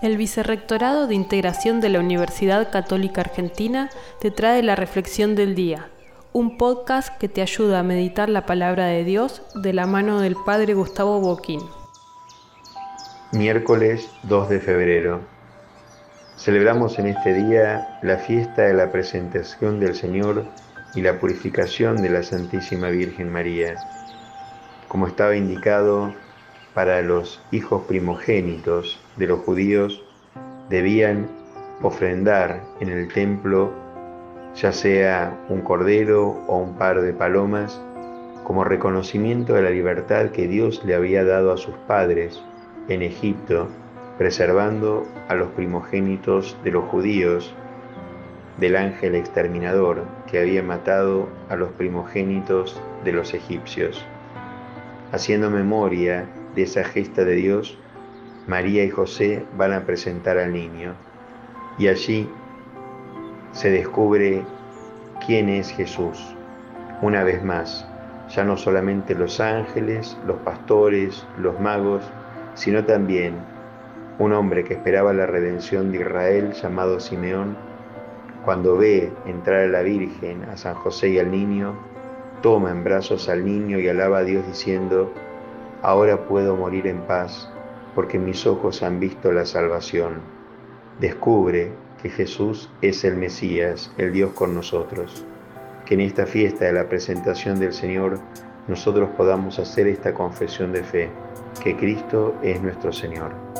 El Vicerrectorado de Integración de la Universidad Católica Argentina te trae la Reflexión del Día, un podcast que te ayuda a meditar la palabra de Dios de la mano del Padre Gustavo Boquín. Miércoles 2 de febrero. Celebramos en este día la fiesta de la presentación del Señor y la purificación de la Santísima Virgen María. Como estaba indicado para los hijos primogénitos de los judíos debían ofrendar en el templo ya sea un cordero o un par de palomas como reconocimiento de la libertad que Dios le había dado a sus padres en Egipto, preservando a los primogénitos de los judíos del ángel exterminador que había matado a los primogénitos de los egipcios. Haciendo memoria de esa gesta de Dios, María y José van a presentar al niño y allí se descubre quién es Jesús. Una vez más, ya no solamente los ángeles, los pastores, los magos, sino también un hombre que esperaba la redención de Israel llamado Simeón, cuando ve entrar a la Virgen, a San José y al niño, toma en brazos al niño y alaba a Dios diciendo, Ahora puedo morir en paz porque mis ojos han visto la salvación. Descubre que Jesús es el Mesías, el Dios con nosotros. Que en esta fiesta de la presentación del Señor nosotros podamos hacer esta confesión de fe, que Cristo es nuestro Señor.